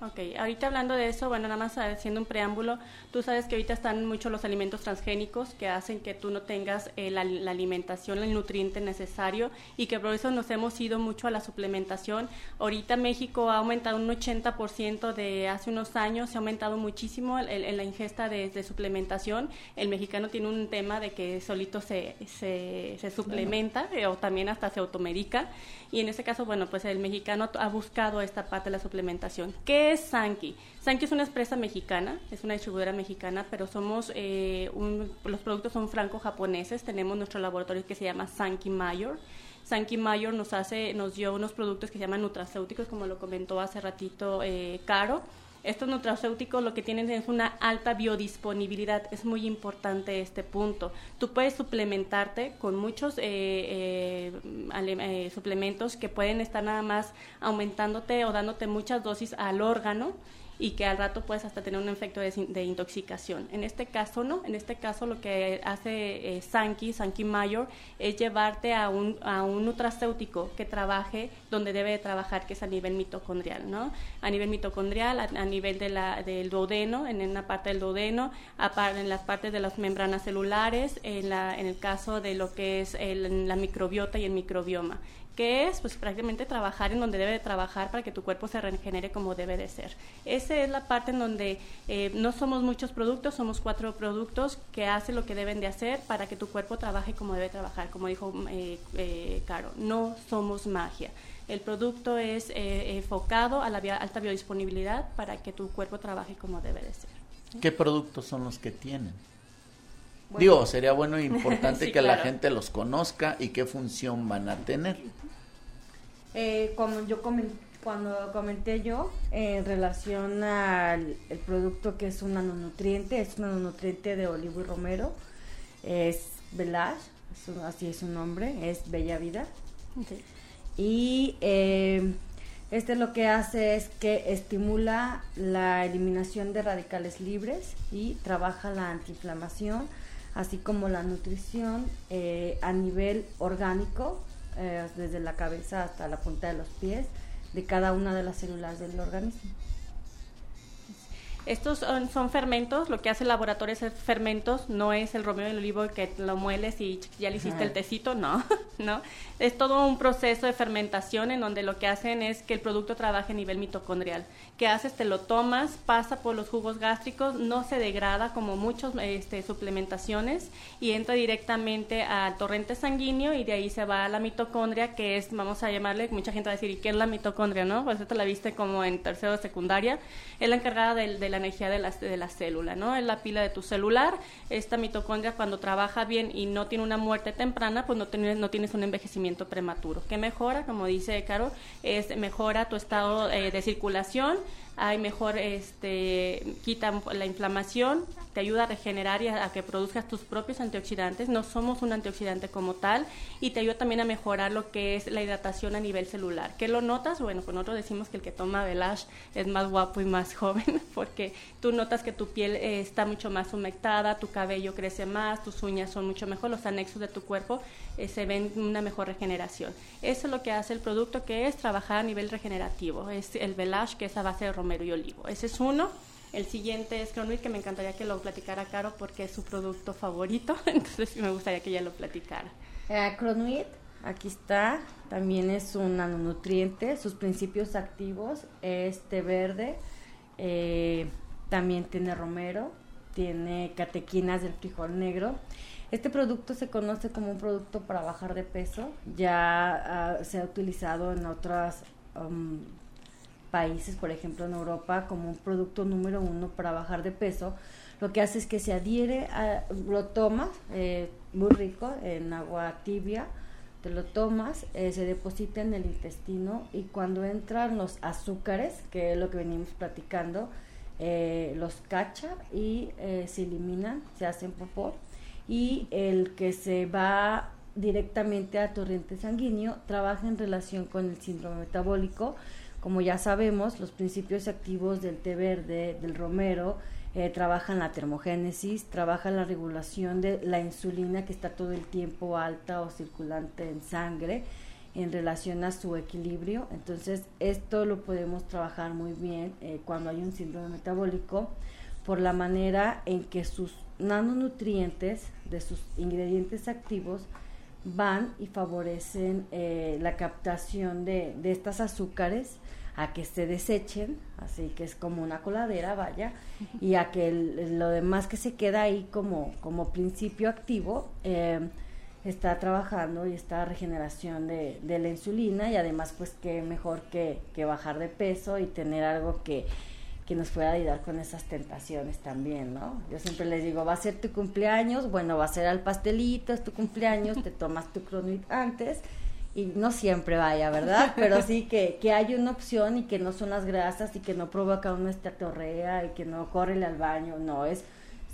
Ok, ahorita hablando de eso, bueno, nada más haciendo un preámbulo, tú sabes que ahorita están mucho los alimentos transgénicos que hacen que tú no tengas eh, la, alimentación, el nutriente necesario y que por eso nos hemos ido mucho a la suplementación. Ahorita México ha aumentado un 80% de hace unos años, se ha aumentado muchísimo en la ingesta de, suplementación. El mexicano tiene un tema de que solito se, se, suplementa eh, o también hasta se automedica y en este caso, bueno, pues el mexicano ha buscado esta parte de la suplementación. ¿Qué es Sanki? Sanki es una empresa mexicana, es una distribuidora mexicana, pero somos, eh, los productos son franco-japoneses, tenemos nuestro laboratorio que se llama Sanki Mayor. Sanki Mayor nos hace, nos dio unos productos que se llaman nutracéuticos, como lo comentó hace ratito eh, Caro estos nutracéuticos lo que tienen es una alta biodisponibilidad. Es muy importante este punto. Tú puedes suplementarte con muchos eh, eh, eh, suplementos que pueden estar nada más aumentándote o dándote muchas dosis al órgano y que al rato puedes hasta tener un efecto de, intoxicación. En este caso no, en este caso lo que hace eh, Sanki, Sanki Mayor, es llevarte a un, a un nutracéutico que trabaje donde debe de trabajar, que es a nivel mitocondrial, ¿no? A nivel mitocondrial, a, nivel de la, del duodeno, en una parte del duodeno, en las partes de las membranas celulares, en, la, en el caso de lo que es la microbiota y el microbioma que es pues prácticamente trabajar en donde debe de trabajar para que tu cuerpo se regenere como debe de ser. Esa es la parte en donde eh, no somos muchos productos, somos cuatro productos que hacen lo que deben de hacer para que tu cuerpo trabaje como debe trabajar, como dijo eh, eh, Caro, no somos magia. El producto es enfocado a la alta biodisponibilidad para que tu cuerpo trabaje como debe de ser. ¿Qué productos son los que tienen? Digo, sería bueno e [laughs] importante que la gente los conozca y qué función van a tener. Eh, como yo cuando comenté yo en relación al el producto que es un nanonutriente, es un nanonutriente de olivo y romero, es Velash, así es su nombre, es Bella Vida. Y eh, este lo que hace es que estimula la eliminación de radicales libres y trabaja la antiinflamación, así como la nutrición eh, a nivel orgánico, eh, desde la cabeza hasta la punta de los pies, de cada una de las células del organismo. Estos son, fermentos, lo que hace el laboratorio es fermentos, no es el romero y el olivo que lo mueles y ya le hiciste el tecito, no, [laughs] no. Es todo un proceso de fermentación en donde lo que hacen es que el producto trabaje a nivel mitocondrial. ¿Qué haces? Te lo tomas, pasa por los jugos gástricos, no se degrada como muchas este, suplementaciones y entra directamente al torrente sanguíneo y de ahí se va a la mitocondria, que es, vamos a llamarle, mucha gente va a decir, ¿y qué es la mitocondria? ¿no? Pues esto la viste como en tercero de secundaria, es la encargada de, la energía de la, de la célula, ¿no? Es la pila de tu celular, esta mitocondria cuando trabaja bien y no tiene una muerte temprana, pues no tienes, no tienes un envejecimiento prematuro. ¿Qué mejora? Como dice Caro, es mejora tu estado eh, de circulación, hay mejor, este, quita la inflamación, te ayuda a regenerar y a, que produzcas tus propios antioxidantes. No somos un antioxidante como tal y te ayuda también a mejorar lo que es la hidratación a nivel celular. ¿Qué lo notas? Bueno, pues nosotros decimos que el que toma Velash es más guapo y más [laughs] joven porque tú notas que tu piel eh, está mucho más humectada, tu cabello crece más, tus uñas son mucho mejor, los anexos de tu cuerpo eh, se ven una mejor regeneración. Eso es lo que hace el producto que es trabajar a nivel regenerativo. Es el Velash que es a base de romero y olivo. Ese es uno. El siguiente es Cronuit, que me encantaría que lo platicara Caro porque es su producto favorito, [laughs] entonces me gustaría que ella lo platicara. Eh, Cronuit, aquí está, también es un nanonutriente, sus principios activos es té verde, eh, también tiene romero, tiene catequinas del frijol negro. Este producto se conoce como un producto para bajar de peso, ya ah, se ha utilizado en otras um, países, por ejemplo en Europa, como un producto número uno para bajar de peso, lo que hace es que se adhiere, a, lo tomas, eh, muy rico, en agua tibia, te lo tomas, eh, se deposita en el intestino y cuando entran los azúcares, que es lo que venimos platicando, eh, los cacha y se eliminan, se hacen popó y el que se va directamente a torrente sanguíneo trabaja en relación con el síndrome metabólico, como ya sabemos, los principios activos del té verde, del romero, eh, trabajan la termogénesis, trabajan la regulación de la insulina que está todo el tiempo alta o circulante en sangre en relación a su equilibrio. Entonces, esto lo podemos trabajar muy bien eh, cuando hay un síndrome metabólico por la manera en que sus nanonutrientes de sus ingredientes activos van y favorecen eh, la captación de, de estas azúcares a que se desechen, así que es como una coladera, vaya, y a que lo demás que se queda ahí como, como principio activo eh, está trabajando y está regeneración de, de, la insulina y además pues que mejor que, que bajar de peso y tener algo que, que nos pueda ayudar con esas tentaciones también, ¿no? Yo siempre les digo, va a ser tu cumpleaños, bueno, va a ser al pastelito, es tu cumpleaños, te tomas tu cronit antes y no siempre vaya, ¿verdad? [laughs] Pero sí que, que hay una opción y que no son las grasas y que no provoca una estatorrea y que no corre al baño, no, es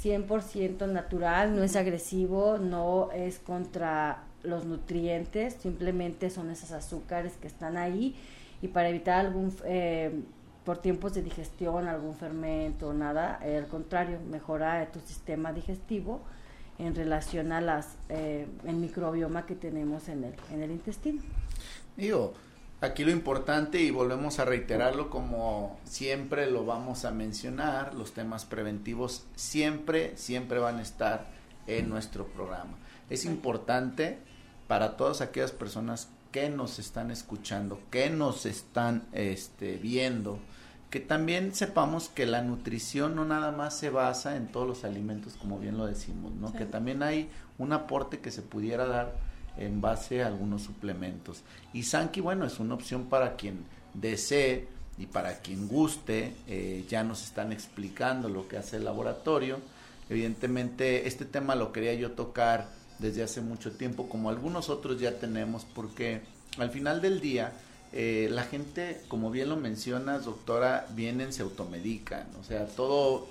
100% natural, no es agresivo, no es contra los nutrientes, simplemente son esos azúcares que están ahí y para evitar algún... Eh, por tiempos de digestión, algún fermento, nada, eh, al contrario, mejora tu sistema digestivo en relación a las eh, el microbioma que tenemos en el, en el intestino. Digo, aquí lo importante y volvemos a reiterarlo como siempre lo vamos a mencionar, los temas preventivos siempre, siempre van a estar en nuestro programa. Es importante para todas aquellas personas que nos están escuchando, que nos están este, viendo, que también sepamos que la nutrición no nada más se basa en todos los alimentos, como bien lo decimos, ¿no? Que también hay un aporte que se pudiera dar en base a algunos suplementos. Y Sanki, bueno, es una opción para quien desee y para quien guste, eh, ya nos están explicando lo que hace el laboratorio. Evidentemente, este tema lo quería yo tocar desde hace mucho tiempo, como algunos otros ya tenemos, porque al final del día, eh, la gente, como bien lo mencionas, doctora, vienen, se automedican, o sea, todo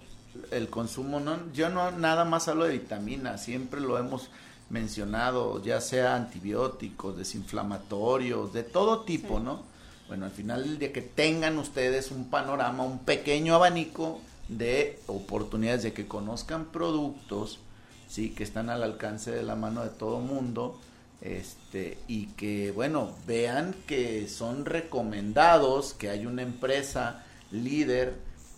el consumo, no, yo no nada más hablo de vitaminas, siempre lo hemos mencionado, ya sea antibióticos, desinflamatorios, de todo tipo, ¿no? Bueno, al final del día que tengan ustedes un panorama, un pequeño abanico de oportunidades de que conozcan productos, sí, que están al alcance de la mano de todo mundo, este y que bueno vean que son recomendados que hay una empresa líder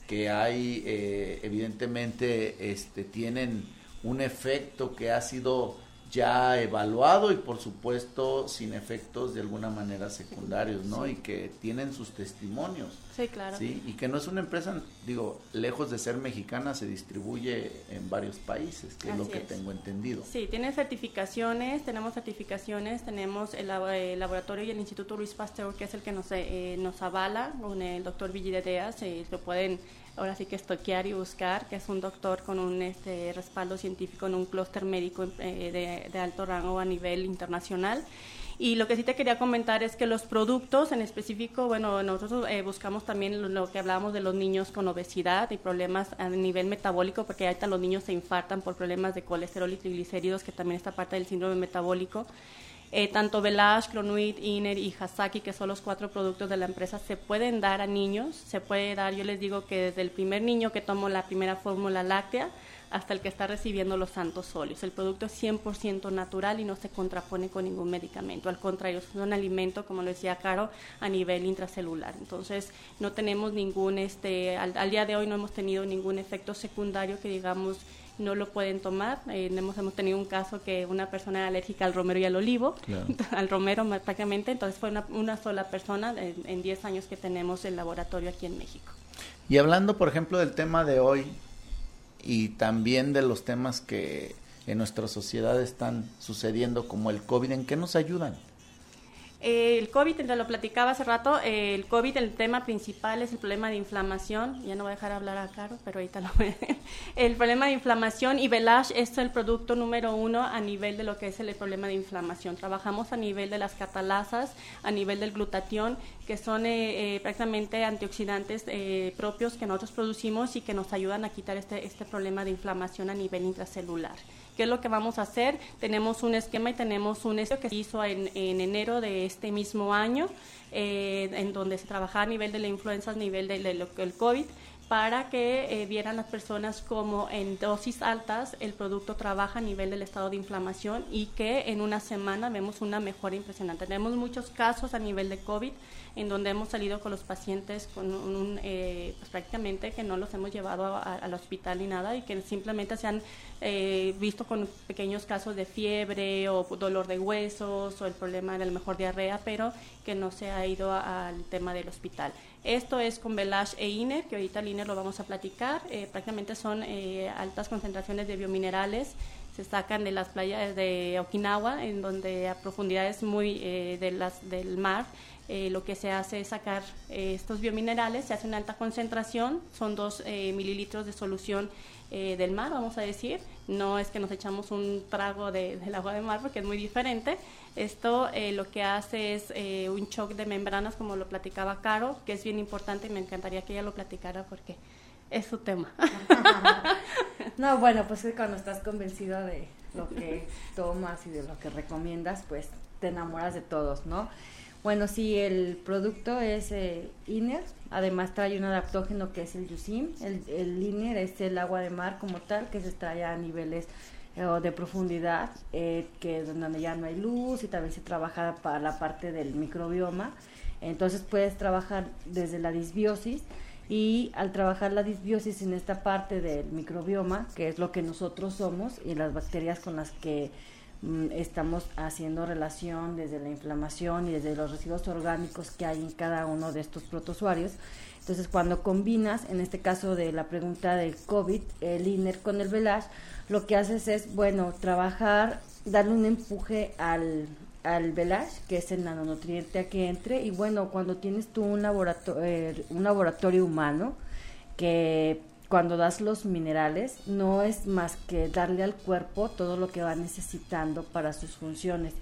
que hay, eh, evidentemente, este, tienen un efecto que ha sido ya evaluado y por supuesto sin efectos de alguna manera secundarios, ¿no? Y que tienen sus testimonios. Sí, claro. Sí, y que no es una empresa, digo, lejos de ser mexicana, se distribuye en varios países, que es lo que tengo entendido. Sí, tiene certificaciones, tenemos certificaciones, tenemos el, laboratorio y el Instituto Luis Pasteur, que es el que nos, eh, nos avala, con el doctor Villideas, eh, lo pueden ahora sí que estoquear y buscar, que es un doctor con un este, respaldo científico en un clúster médico eh, de, alto rango a nivel internacional. Y lo que sí te quería comentar es que los productos en específico, bueno, nosotros eh, buscamos también lo, que hablábamos de los niños con obesidad y problemas a nivel metabólico, porque ahorita los niños se infartan por problemas de colesterol y triglicéridos, que también está parte del síndrome metabólico. Eh, tanto Velash, Clonuit, Iner y Hasaki, que son los cuatro productos de la empresa, se pueden dar a niños. Se puede dar, yo les digo que desde el primer niño que tomó la primera fórmula láctea hasta el que está recibiendo los santos óleos. El producto es 100% natural y no se contrapone con ningún medicamento. Al contrario, es un alimento, como lo decía Caro, a nivel intracelular. Entonces, no tenemos ningún, este, al día de hoy no hemos tenido ningún efecto secundario que digamos no lo pueden tomar. Eh, hemos, hemos tenido un caso que una persona era alérgica al romero y al olivo, [laughs] al romero prácticamente, entonces fue una, una sola persona en 10 años que tenemos el laboratorio aquí en México. Y hablando, por ejemplo, del tema de hoy y también de los temas que en nuestra sociedad están sucediendo como el COVID, ¿en qué nos ayudan? El COVID, te lo platicaba hace rato, el COVID, el tema principal es el problema de inflamación. Ya no voy a dejar hablar a Caro, pero ahorita lo voy a [laughs] El problema de inflamación y Velash es el producto número uno a nivel de lo que es el problema de inflamación. Trabajamos a nivel de las catalasas, a nivel del glutatión, que son eh, eh, prácticamente antioxidantes eh, propios que nosotros producimos y que nos ayudan a quitar este, este problema de inflamación a nivel intracelular. ¿Qué es lo que vamos a hacer? Tenemos un esquema y tenemos un estudio que se hizo en, enero de este mismo año, eh, en donde se trabajaba a nivel de la influenza, a nivel del COVID para que eh, vieran las personas como en dosis altas el producto trabaja a nivel del estado de inflamación y que en una semana vemos una mejora impresionante. Tenemos muchos casos a nivel de COVID en donde hemos salido con los pacientes con un, eh, pues prácticamente que no los hemos llevado al hospital ni nada y que simplemente se han eh, visto con pequeños casos de fiebre o dolor de huesos o el problema de la mejor diarrea, pero que no se ha ido al tema del hospital. Esto es con Velash e INER, que ahorita el INER lo vamos a platicar. Eh, prácticamente son altas concentraciones de biominerales se sacan de las playas de Okinawa, en donde a profundidades muy las, del mar eh, lo que se hace es sacar eh, estos biominerales, se hace una alta concentración, son dos eh, mililitros de solución del mar, vamos a decir, no es que nos echamos un trago de, del agua de mar porque es muy diferente. Esto lo que hace es un shock de membranas, como lo platicaba Caro, que es bien importante y me encantaría que ella lo platicara porque es su tema. [laughs] no, bueno, pues cuando estás convencida de lo que tomas y de lo que recomiendas, pues te enamoras de todos, ¿no? Bueno, sí, el producto es eh, INER, además trae un adaptógeno que es el Yusim. El, el INER es el agua de mar como tal, que se extrae a niveles eh, de profundidad, eh, que donde ya no hay luz y también se trabaja para la parte del microbioma. Entonces puedes trabajar desde la disbiosis y al trabajar la disbiosis en esta parte del microbioma, que es lo que nosotros somos y las bacterias con las que Mm, estamos haciendo relación desde la inflamación y desde los residuos orgánicos que hay en cada uno de estos protozoarios. Entonces, cuando combinas, en este caso de la pregunta del COVID, el INER con el VELASH, lo que haces es, bueno, trabajar, darle un empuje al, al VELASH, que es el nanonutriente a que entre, y bueno, cuando tienes tú un laboratorio, eh, un laboratorio humano que cuando das los minerales no es más que darle al cuerpo todo lo que va necesitando para sus funciones.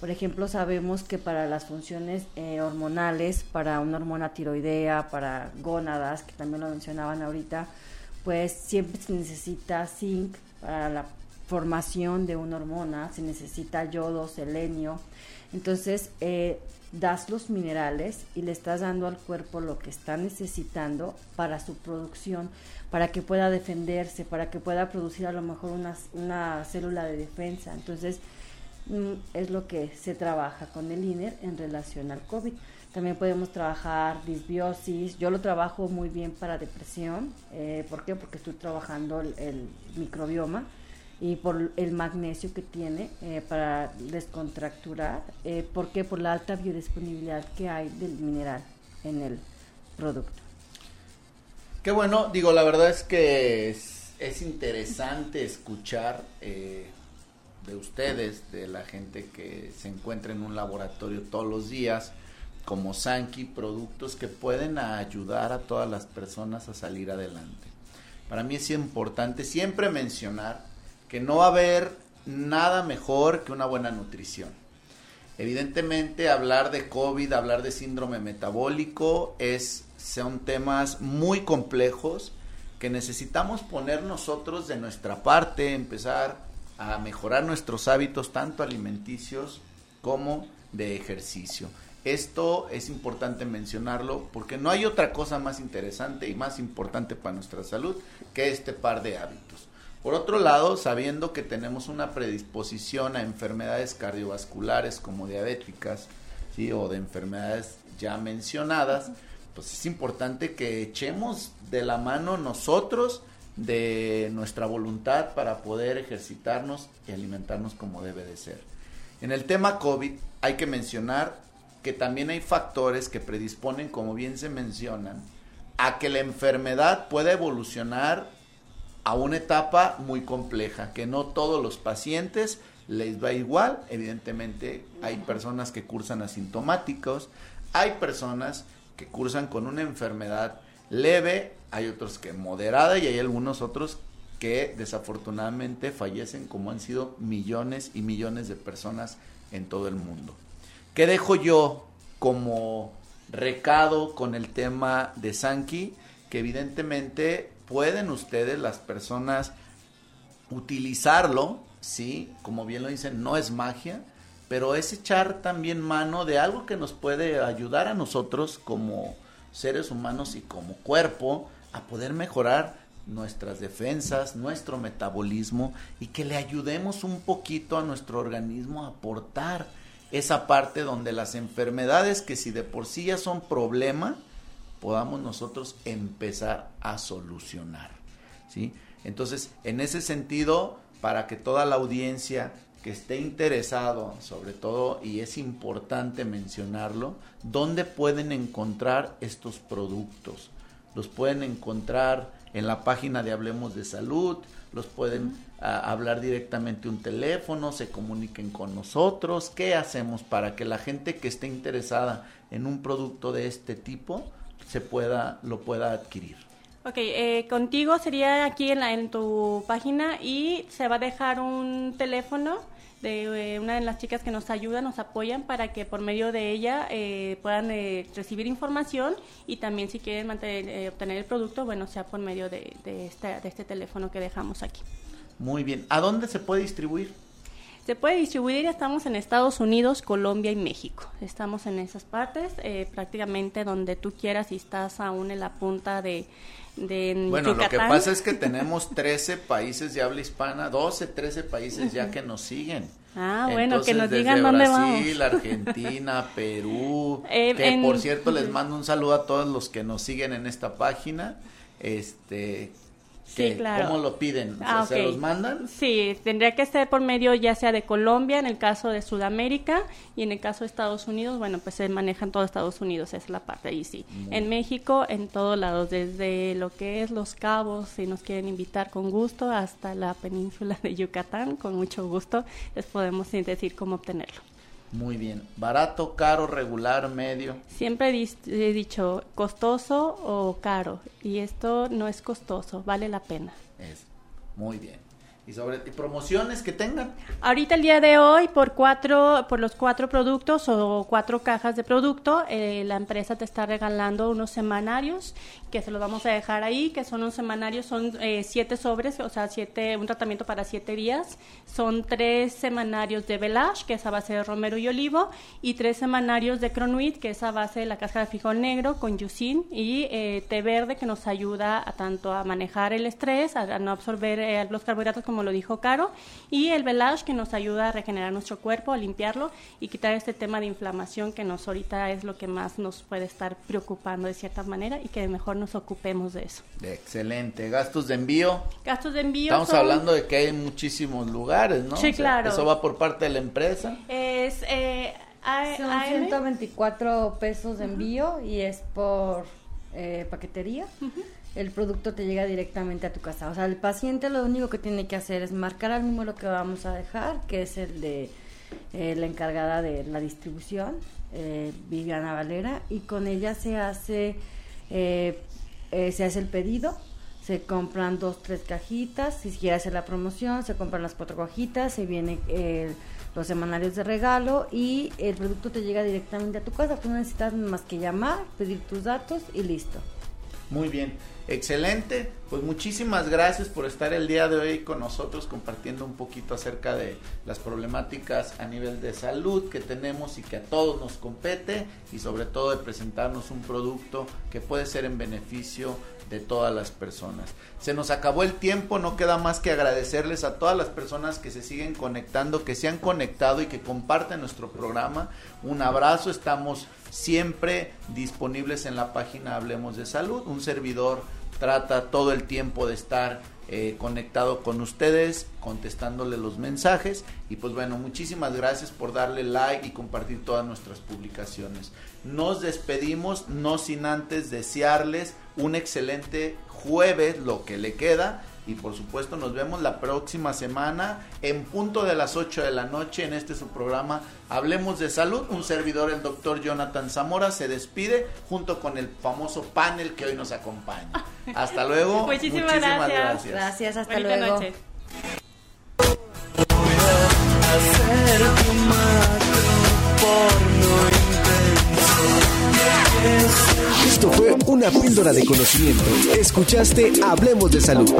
Por ejemplo, sabemos que para las funciones eh, hormonales, para una hormona tiroidea, para gónadas, que también lo mencionaban ahorita, pues siempre se necesita zinc para la formación de una hormona, se necesita yodo, selenio. Entonces, eh, das los minerales y le estás dando al cuerpo lo que está necesitando para su producción, para que pueda defenderse, para que pueda producir a lo mejor una, una célula de defensa. Entonces, es lo que se trabaja con el INER en relación al COVID. También podemos trabajar disbiosis. Yo lo trabajo muy bien para depresión. Eh, ¿Por qué? Porque estoy trabajando el, microbioma y por el magnesio que tiene eh, para descontracturar. Eh, ¿Por qué? Por la alta biodisponibilidad que hay del mineral en el producto. Qué bueno, digo, la verdad es que es, interesante escuchar eh, de ustedes, de la gente que se encuentra en un laboratorio todos los días, como Sanki, productos que pueden ayudar a todas las personas a salir adelante. Para mí es importante siempre mencionar que no va a haber nada mejor que una buena nutrición. Evidentemente hablar de COVID, hablar de síndrome metabólico es son temas muy complejos que necesitamos poner nosotros de nuestra parte, empezar a mejorar nuestros hábitos tanto alimenticios como de ejercicio. Esto es importante mencionarlo porque no hay otra cosa más interesante y más importante para nuestra salud que este par de hábitos. Por otro lado, sabiendo que tenemos una predisposición a enfermedades cardiovasculares como diabéticas ¿sí? o de enfermedades ya mencionadas, pues es importante que echemos de la mano nosotros de nuestra voluntad para poder ejercitarnos y alimentarnos como debe de ser. En el tema COVID hay que mencionar que también hay factores que predisponen, como bien se mencionan, a que la enfermedad pueda evolucionar a una etapa muy compleja, que no todos los pacientes les va igual, evidentemente hay personas que cursan asintomáticos, hay personas que cursan con una enfermedad leve, hay otros que moderada y hay algunos otros que desafortunadamente fallecen como han sido millones y millones de personas en todo el mundo. ¿Qué dejo yo como recado con el tema de Sanki? Que evidentemente pueden ustedes, las personas, utilizarlo, sí, como bien lo dicen, no es magia, pero es echar también mano de algo que nos puede ayudar a nosotros como seres humanos y como cuerpo a poder mejorar nuestras defensas, nuestro metabolismo y que le ayudemos un poquito a nuestro organismo a aportar esa parte donde las enfermedades que si de por sí ya son problema, podamos nosotros empezar a solucionar, ¿sí? Entonces, en ese sentido, para que toda la audiencia que esté interesado, sobre todo, y es importante mencionarlo, ¿dónde pueden encontrar estos productos? Los pueden encontrar en la página de Hablemos de Salud, los pueden ah, hablar directamente un teléfono, se comuniquen con nosotros. ¿Qué hacemos para que la gente que esté interesada en un producto de este tipo se pueda, lo pueda adquirir? Ok, eh, contigo sería aquí en, la, en tu página y se va a dejar un teléfono de eh, una de las chicas que nos ayuda, nos apoyan para que por medio de ella eh, puedan eh, recibir información y también si quieren mantener, obtener el producto, bueno, sea por medio de, de, este, de este teléfono que dejamos aquí. Muy bien. ¿A dónde se puede distribuir? Se puede distribuir, estamos en Estados Unidos, Colombia y México. Estamos en esas partes, prácticamente donde tú quieras y estás aún en la punta de, bueno, lo que pasa es que [laughs] tenemos 13 países de habla hispana, 12, 13 países ya que nos siguen. Ah, bueno, que nos digan dónde Brasil, Argentina, [laughs] Perú, eh, que por cierto les mando un saludo a todos los que nos siguen en esta página. Este, Sí, claro. ¿Cómo lo piden? Ah, ¿Se los mandan? Sí, tendría que ser por medio ya sea de Colombia, en el caso de Sudamérica, y en el caso de Estados Unidos, bueno, pues se manejan todo Estados Unidos, es la parte ahí sí. En México, en todos lados, desde lo que es Los Cabos, si nos quieren invitar con gusto, hasta la península de Yucatán, con mucho gusto, les podemos decir cómo obtenerlo. Muy bien. ¿Barato, caro, regular, medio? Siempre he dicho costoso o caro. Y esto no es costoso, vale la pena. Es. Muy bien y sobre promociones que tengan. Ahorita el día de hoy por cuatro por los cuatro productos o cuatro cajas de producto eh, la empresa te está regalando unos semanarios que se los vamos a dejar ahí que son unos semanarios son eh, siete sobres o sea siete un tratamiento para siete días son tres semanarios de Velage que es a base de romero y olivo y tres semanarios de Cronuit que es a base de la cáscara de frijol negro con yucin y eh, té verde que nos ayuda a tanto a manejar el estrés a, no absorber los carbohidratos como como lo dijo Caro, y el Velage, que nos ayuda a regenerar nuestro cuerpo, a limpiarlo y quitar este tema de inflamación que nos ahorita es lo que más nos puede estar preocupando de cierta manera y que mejor nos ocupemos de eso. Excelente. ¿Gastos de envío? Gastos de envío. Estamos hablando de que hay muchísimos lugares, ¿no? Sí, claro. ¿Eso va por parte de la empresa? Es... Eh, Son 124 pesos de envío y es por eh, paquetería. El producto te llega directamente a tu casa. O sea, el paciente lo único que tiene que hacer es marcar el número que vamos a dejar, que es el de eh, la encargada de la distribución, eh, Viviana Valera, y con ella se hace, se hace el pedido. Se compran dos, tres cajitas. Si quiere hacer la promoción, se compran las cuatro cajitas. Se viene los semanarios de regalo y el producto te llega directamente a tu casa. Tú no necesitas más que llamar, pedir tus datos y listo. Muy bien, excelente. Pues muchísimas gracias por estar el día de hoy con nosotros compartiendo un poquito acerca de las problemáticas a nivel de salud que tenemos y que a todos nos compete y sobre todo de presentarnos un producto que puede ser en beneficio de todas las personas. Se nos acabó el tiempo, no queda más que agradecerles a todas las personas que se siguen conectando, que se han conectado y que comparten nuestro programa. Un abrazo, estamos siempre disponibles en la página Hablemos de Salud. Un servidor trata todo el tiempo de estar eh, conectado con ustedes, contestándole los mensajes. Y pues bueno, muchísimas gracias por darle like y compartir todas nuestras publicaciones. Nos despedimos, no sin antes desearles un excelente jueves, lo que le queda. Y por supuesto nos vemos la próxima semana en punto de las 8 de la noche en este su programa Hablemos de Salud. Un servidor, el doctor Jonathan Zamora, se despide junto con el famoso panel que hoy nos acompaña. Hasta luego. [laughs] Muchísimas, gracias. gracias. hasta luego. Esto fue una píldora de conocimiento. Escuchaste Hablemos de Salud.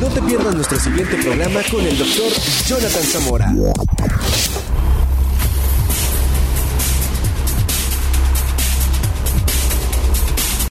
No te pierdas nuestro siguiente programa con el doctor Jonathan Zamora.